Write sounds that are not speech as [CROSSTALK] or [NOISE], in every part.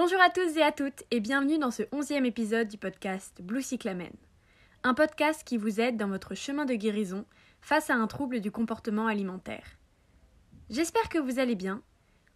Bonjour à tous et à toutes et bienvenue dans ce onzième épisode du podcast Blue Cyclamen. Un podcast qui vous aide dans votre chemin de guérison face à un trouble du comportement alimentaire. J'espère que vous allez bien.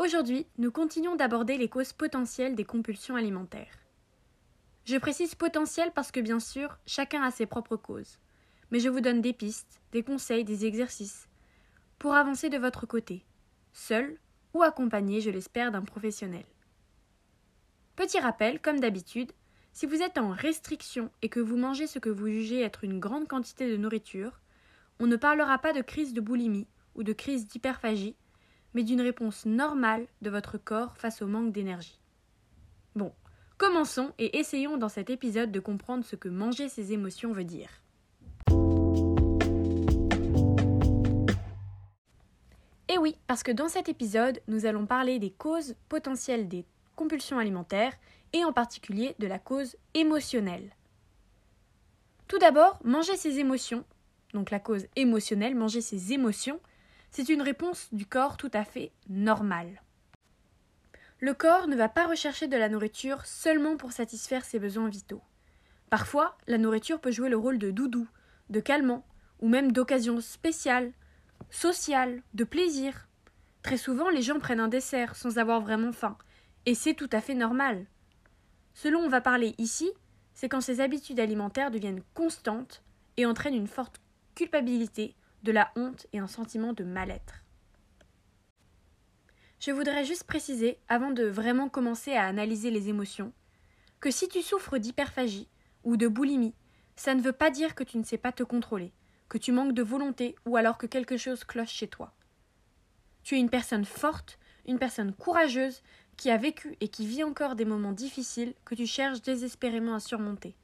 Aujourd'hui, nous continuons d'aborder les causes potentielles des compulsions alimentaires. Je précise potentielles parce que bien sûr, chacun a ses propres causes. Mais je vous donne des pistes, des conseils, des exercices pour avancer de votre côté, seul ou accompagné, je l'espère, d'un professionnel. Petit rappel, comme d'habitude, si vous êtes en restriction et que vous mangez ce que vous jugez être une grande quantité de nourriture, on ne parlera pas de crise de boulimie ou de crise d'hyperphagie, mais d'une réponse normale de votre corps face au manque d'énergie. Bon, commençons et essayons dans cet épisode de comprendre ce que manger ses émotions veut dire. Et oui, parce que dans cet épisode, nous allons parler des causes potentielles des compulsions alimentaires et en particulier de la cause émotionnelle. Tout d'abord, manger ses émotions, donc la cause émotionnelle, manger ses émotions, c'est une réponse du corps tout à fait normale. Le corps ne va pas rechercher de la nourriture seulement pour satisfaire ses besoins vitaux. Parfois, la nourriture peut jouer le rôle de doudou, de calmant, ou même d'occasion spéciale, sociale, de plaisir. Très souvent, les gens prennent un dessert sans avoir vraiment faim, et c'est tout à fait normal. Ce dont on va parler ici, c'est quand ces habitudes alimentaires deviennent constantes et entraînent une forte culpabilité, de la honte et un sentiment de mal-être. Je voudrais juste préciser, avant de vraiment commencer à analyser les émotions, que si tu souffres d'hyperphagie ou de boulimie, ça ne veut pas dire que tu ne sais pas te contrôler, que tu manques de volonté ou alors que quelque chose cloche chez toi. Tu es une personne forte, une personne courageuse qui a vécu et qui vit encore des moments difficiles que tu cherches désespérément à surmonter.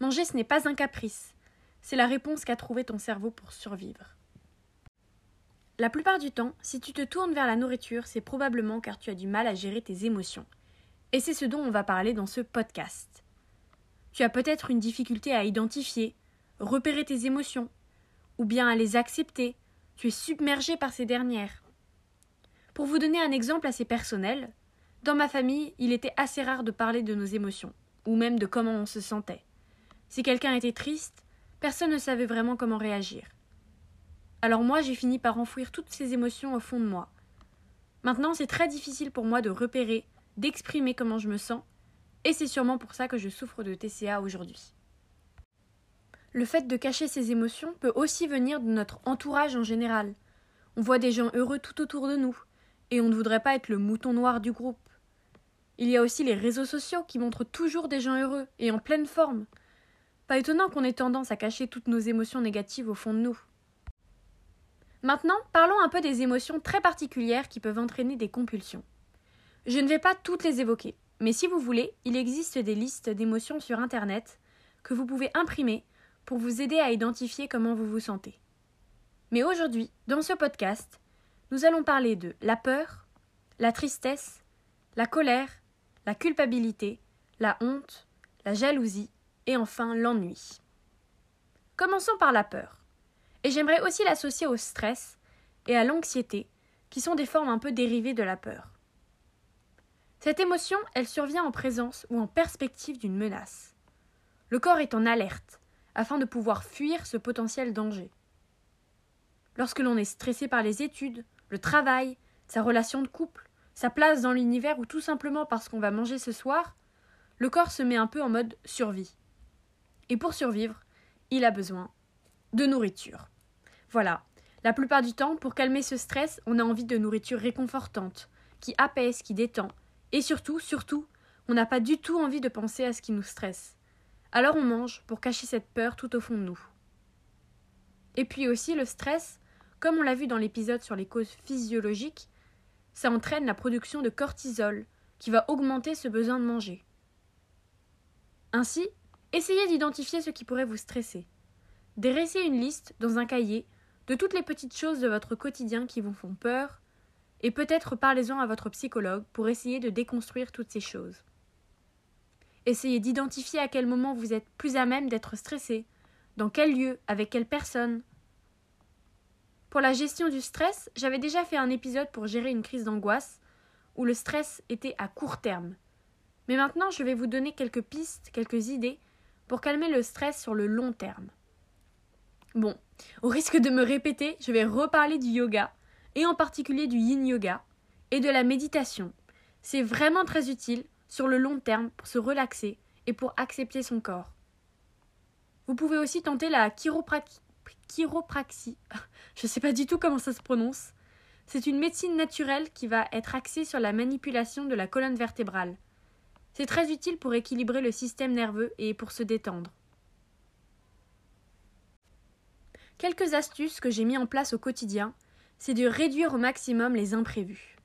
Manger, ce n'est pas un caprice, c'est la réponse qu'a trouvé ton cerveau pour survivre. La plupart du temps, si tu te tournes vers la nourriture, c'est probablement car tu as du mal à gérer tes émotions. Et c'est ce dont on va parler dans ce podcast. Tu as peut-être une difficulté à identifier, repérer tes émotions, ou bien à les accepter, tu es submergé par ces dernières. Pour vous donner un exemple assez personnel, dans ma famille, il était assez rare de parler de nos émotions, ou même de comment on se sentait. Si quelqu'un était triste, personne ne savait vraiment comment réagir. Alors moi, j'ai fini par enfouir toutes ces émotions au fond de moi. Maintenant, c'est très difficile pour moi de repérer, d'exprimer comment je me sens, et c'est sûrement pour ça que je souffre de TCA aujourd'hui. Le fait de cacher ses émotions peut aussi venir de notre entourage en général. On voit des gens heureux tout autour de nous, et on ne voudrait pas être le mouton noir du groupe. Il y a aussi les réseaux sociaux qui montrent toujours des gens heureux et en pleine forme. Pas étonnant qu'on ait tendance à cacher toutes nos émotions négatives au fond de nous. Maintenant, parlons un peu des émotions très particulières qui peuvent entraîner des compulsions. Je ne vais pas toutes les évoquer, mais si vous voulez, il existe des listes d'émotions sur Internet que vous pouvez imprimer pour vous aider à identifier comment vous vous sentez. Mais aujourd'hui, dans ce podcast, nous allons parler de la peur, la tristesse, la colère, la culpabilité, la honte, la jalousie et enfin l'ennui. Commençons par la peur. Et j'aimerais aussi l'associer au stress et à l'anxiété, qui sont des formes un peu dérivées de la peur. Cette émotion, elle survient en présence ou en perspective d'une menace. Le corps est en alerte, afin de pouvoir fuir ce potentiel danger. Lorsque l'on est stressé par les études, le travail, sa relation de couple, sa place dans l'univers ou tout simplement parce qu'on va manger ce soir, le corps se met un peu en mode survie. Et pour survivre, il a besoin de nourriture. Voilà. La plupart du temps, pour calmer ce stress, on a envie de nourriture réconfortante, qui apaise, qui détend. Et surtout, surtout, on n'a pas du tout envie de penser à ce qui nous stresse. Alors on mange pour cacher cette peur tout au fond de nous. Et puis aussi le stress, comme on l'a vu dans l'épisode sur les causes physiologiques, ça entraîne la production de cortisol, qui va augmenter ce besoin de manger. Ainsi, essayez d'identifier ce qui pourrait vous stresser. Dressez une liste dans un cahier de toutes les petites choses de votre quotidien qui vous font peur, et peut-être parlez-en à votre psychologue pour essayer de déconstruire toutes ces choses. Essayez d'identifier à quel moment vous êtes plus à même d'être stressé, dans quel lieu, avec quelle personne, pour la gestion du stress, j'avais déjà fait un épisode pour gérer une crise d'angoisse où le stress était à court terme, Mais maintenant, je vais vous donner quelques pistes, quelques idées pour calmer le stress sur le long terme. Bon, au risque de me répéter, je vais reparler du yoga, et en particulier du yin yoga, et de la méditation. C'est vraiment très utile sur le long terme pour se relaxer et pour accepter son corps. Vous pouvez aussi tenter la chiropraxie. Chiropraxie. [LAUGHS] Je ne sais pas du tout comment ça se prononce. C'est une médecine naturelle qui va être axée sur la manipulation de la colonne vertébrale. C'est très utile pour équilibrer le système nerveux et pour se détendre. Quelques astuces que j'ai mis en place au quotidien, c'est de réduire au maximum les imprévus.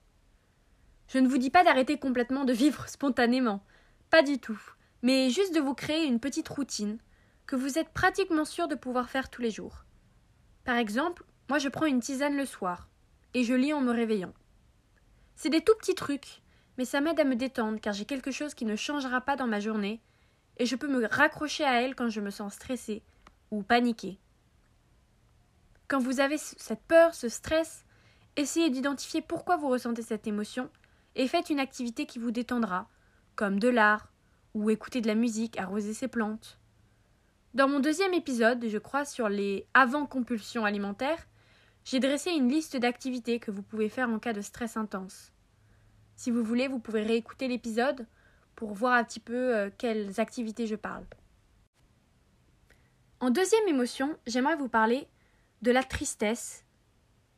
Je ne vous dis pas d'arrêter complètement de vivre [LAUGHS] spontanément, pas du tout, mais juste de vous créer une petite routine que vous êtes pratiquement sûr de pouvoir faire tous les jours. Par exemple, moi je prends une tisane le soir et je lis en me réveillant. C'est des tout petits trucs, mais ça m'aide à me détendre car j'ai quelque chose qui ne changera pas dans ma journée et je peux me raccrocher à elle quand je me sens stressée ou paniquée. Quand vous avez cette peur, ce stress, essayez d'identifier pourquoi vous ressentez cette émotion et faites une activité qui vous détendra, comme de l'art, ou écouter de la musique, arroser ses plantes. Dans mon deuxième épisode, je crois, sur les avant-compulsions alimentaires, j'ai dressé une liste d'activités que vous pouvez faire en cas de stress intense. Si vous voulez, vous pouvez réécouter l'épisode pour voir un petit peu euh, quelles activités je parle. En deuxième émotion, j'aimerais vous parler de la tristesse,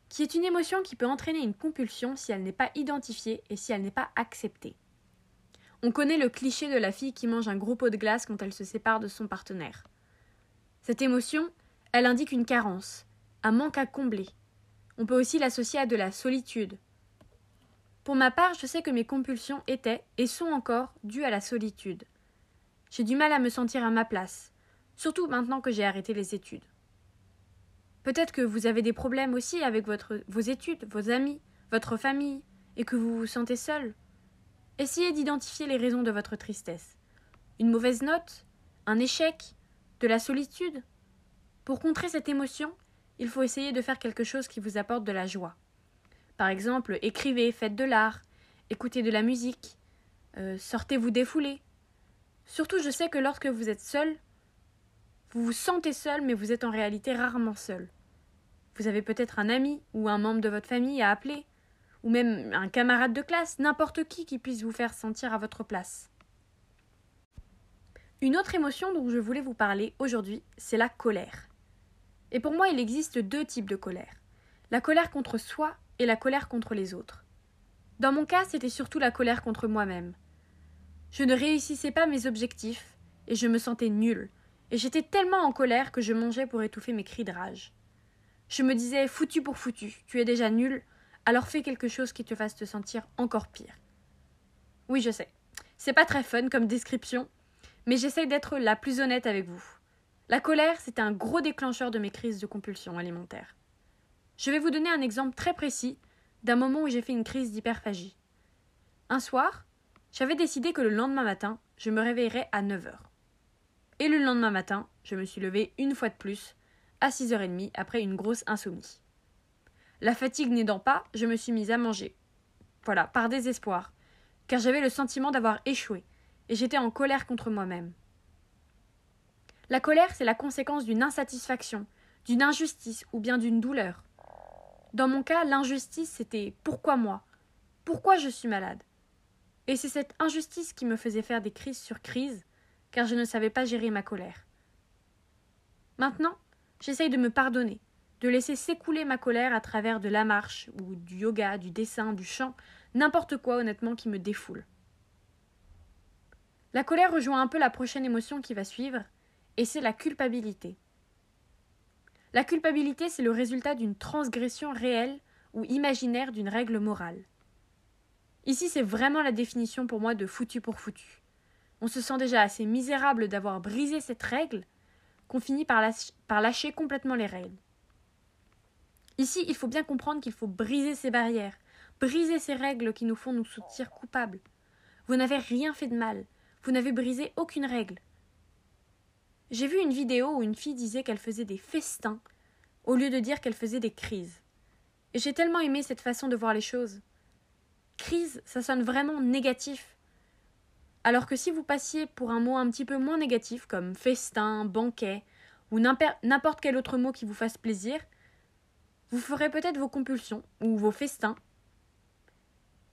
qui est une émotion qui peut entraîner une compulsion si elle n'est pas identifiée et si elle n'est pas acceptée. On connaît le cliché de la fille qui mange un gros pot de glace quand elle se sépare de son partenaire. Cette émotion, elle indique une carence, un manque à combler. On peut aussi l'associer à de la solitude. Pour ma part, je sais que mes compulsions étaient et sont encore dues à la solitude. J'ai du mal à me sentir à ma place, surtout maintenant que j'ai arrêté les études. Peut-être que vous avez des problèmes aussi avec vos études, vos amis, votre famille, et que vous vous sentez seul. Essayez d'identifier les raisons de votre tristesse. Une mauvaise note Un échec De la solitude Pour contrer cette émotion, il faut essayer de faire quelque chose qui vous apporte de la joie. Par exemple, écrivez, faites de l'art, écoutez de la musique, euh, sortez vous défouler. Surtout, je sais que lorsque vous êtes seul, vous vous sentez seul, mais vous êtes en réalité rarement seul. Vous avez peut-être un ami ou un membre de votre famille à appeler, ou même un camarade de classe, n'importe qui qui puisse vous faire sentir à votre place. Une autre émotion dont je voulais vous parler aujourd'hui, c'est la colère. Et pour moi, il existe deux types de colère. La colère contre soi et la colère contre les autres. Dans mon cas, c'était surtout la colère contre moi-même. Je ne réussissais pas mes objectifs, et je me sentais nulle, et j'étais tellement en colère que je mangeais pour étouffer mes cris de rage. Je me disais foutu pour foutu, tu es déjà nul, alors fais quelque chose qui te fasse te sentir encore pire. Oui, je sais. C'est pas très fun comme description, mais j'essaye d'être la plus honnête avec vous. La colère, c'est un gros déclencheur de mes crises de compulsion alimentaire. Je vais vous donner un exemple très précis d'un moment où j'ai fait une crise d'hyperphagie. Un soir, j'avais décidé que le lendemain matin, je me réveillerais à 9 h. Et le lendemain matin, je me suis levée une fois de plus, à 6h30, après une grosse insomnie. La fatigue n'aidant pas, je me suis mise à manger. Voilà, par désespoir, car j'avais le sentiment d'avoir échoué, et j'étais en colère contre moi-même. La colère, c'est la conséquence d'une insatisfaction, d'une injustice ou bien d'une douleur. Dans mon cas, l'injustice, c'était pourquoi moi? Pourquoi je suis malade? Et c'est cette injustice qui me faisait faire des crises sur crises, car je ne savais pas gérer ma colère. Maintenant, j'essaye de me pardonner, de laisser s'écouler ma colère à travers de la marche, ou du yoga, du dessin, du chant, n'importe quoi honnêtement qui me défoule. La colère rejoint un peu la prochaine émotion qui va suivre, et c'est la culpabilité. La culpabilité, c'est le résultat d'une transgression réelle ou imaginaire d'une règle morale. Ici, c'est vraiment la définition pour moi de foutu pour foutu. On se sent déjà assez misérable d'avoir brisé cette règle qu'on finit par, lâcher complètement les règles. Ici, il faut bien comprendre qu'il faut briser ces barrières, briser ces règles qui nous font nous sentir coupables. Vous n'avez rien fait de mal, vous n'avez brisé aucune règle, j'ai vu une vidéo où une fille disait qu'elle faisait des festins au lieu de dire qu'elle faisait des crises. Et j'ai tellement aimé cette façon de voir les choses. Crise, ça sonne vraiment négatif. Alors que si vous passiez pour un mot un petit peu moins négatif, comme festin, banquet, ou n'importe quel autre mot qui vous fasse plaisir, vous ferez peut-être vos compulsions ou vos festins,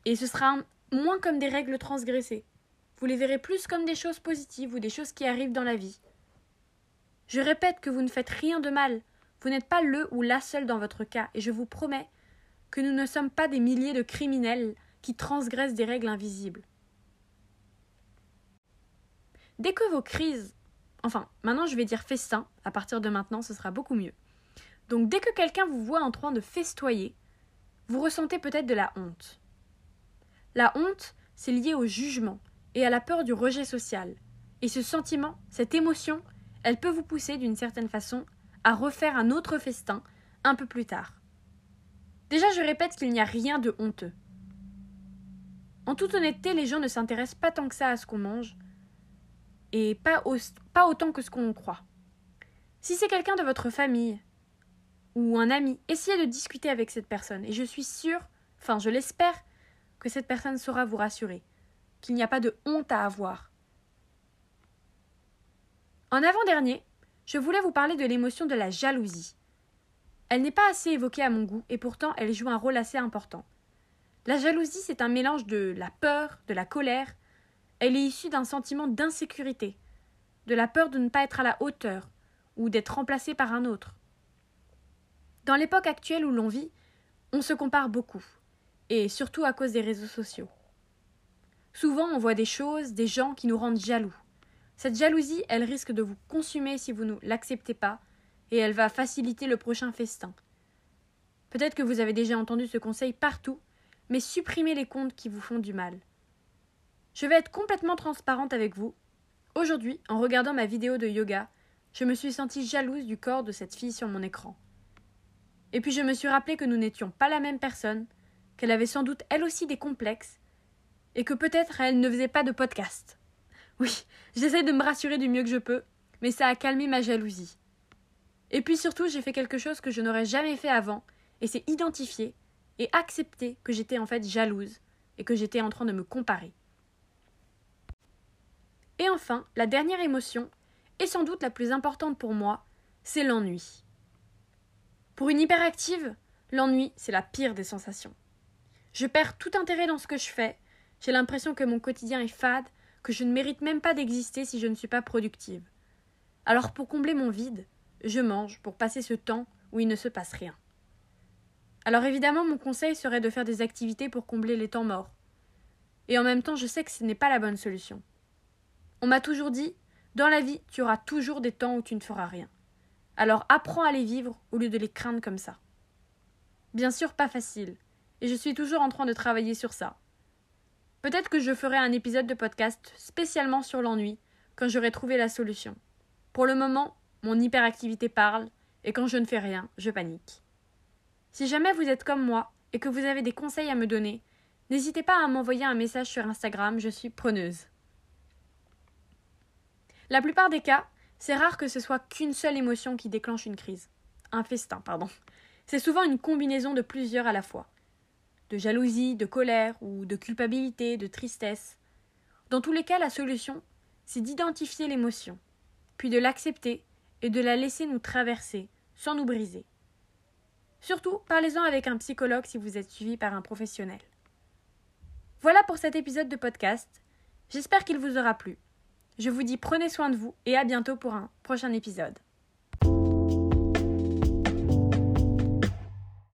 et ce sera moins comme des règles transgressées. Vous les verrez plus comme des choses positives ou des choses qui arrivent dans la vie. Je répète que vous ne faites rien de mal, vous n'êtes pas le ou la seule dans votre cas, et je vous promets que nous ne sommes pas des milliers de criminels qui transgressent des règles invisibles. Dès que vos crises, enfin, maintenant je vais dire festin, à partir de maintenant ce sera beaucoup mieux. Donc dès que quelqu'un vous voit en train de festoyer, vous ressentez peut-être de la honte. La honte, c'est lié au jugement et à la peur du rejet social. Et ce sentiment, cette émotion, elle peut vous pousser d'une certaine façon à refaire un autre festin un peu plus tard. Déjà, je répète qu'il n'y a rien de honteux. En toute honnêteté, les gens ne s'intéressent pas tant que ça à ce qu'on mange, et pas, autant que ce qu'on croit. Si c'est quelqu'un de votre famille ou un ami, essayez de discuter avec cette personne, et je suis sûre, enfin je l'espère, que cette personne saura vous rassurer, qu'il n'y a pas de honte à avoir. En avant-dernier, je voulais vous parler de l'émotion de la jalousie. Elle n'est pas assez évoquée à mon goût, et pourtant elle joue un rôle assez important. La jalousie, c'est un mélange de la peur, de la colère. Elle est issue d'un sentiment d'insécurité, de la peur de ne pas être à la hauteur, ou d'être remplacé par un autre. Dans l'époque actuelle où l'on vit, on se compare beaucoup, et surtout à cause des réseaux sociaux. Souvent, on voit des choses, des gens qui nous rendent jaloux. Cette jalousie, elle risque de vous consumer si vous ne l'acceptez pas, et elle va faciliter le prochain festin. Peut-être que vous avez déjà entendu ce conseil partout, mais supprimez les comptes qui vous font du mal. Je vais être complètement transparente avec vous. Aujourd'hui, en regardant ma vidéo de yoga, je me suis sentie jalouse du corps de cette fille sur mon écran. Et puis je me suis rappelé que nous n'étions pas la même personne, qu'elle avait sans doute elle aussi des complexes, et que peut-être elle ne faisait pas de podcast. Oui, j'essaie de me rassurer du mieux que je peux, mais ça a calmé ma jalousie. Et puis surtout, j'ai fait quelque chose que je n'aurais jamais fait avant, et c'est identifier et accepter que j'étais en fait jalouse et que j'étais en train de me comparer. Et enfin, la dernière émotion, et sans doute la plus importante pour moi, c'est l'ennui. Pour une hyperactive, l'ennui, c'est la pire des sensations. Je perds tout intérêt dans ce que je fais, j'ai l'impression que mon quotidien est fade que je ne mérite même pas d'exister si je ne suis pas productive. Alors pour combler mon vide, je mange pour passer ce temps où il ne se passe rien. Alors évidemment, mon conseil serait de faire des activités pour combler les temps morts. Et en même temps, je sais que ce n'est pas la bonne solution. On m'a toujours dit dans la vie, tu auras toujours des temps où tu ne feras rien. Alors apprends à les vivre au lieu de les craindre comme ça. Bien sûr, pas facile, et je suis toujours en train de travailler sur ça. Peut-être que je ferai un épisode de podcast spécialement sur l'ennui quand j'aurai trouvé la solution. Pour le moment, mon hyperactivité parle et quand je ne fais rien, je panique. Si jamais vous êtes comme moi et que vous avez des conseils à me donner, n'hésitez pas à m'envoyer un message sur Instagram, je suis preneuse. La plupart des cas, c'est rare que ce soit qu'une seule émotion qui déclenche une crise. Un festin, pardon. C'est souvent une combinaison de plusieurs à la fois de jalousie, de colère ou de culpabilité, de tristesse. Dans tous les cas, la solution, c'est d'identifier l'émotion, puis de l'accepter et de la laisser nous traverser, sans nous briser. Surtout, parlez-en avec un psychologue si vous êtes suivi par un professionnel. Voilà pour cet épisode de podcast. J'espère qu'il vous aura plu. Je vous dis prenez soin de vous et à bientôt pour un prochain épisode.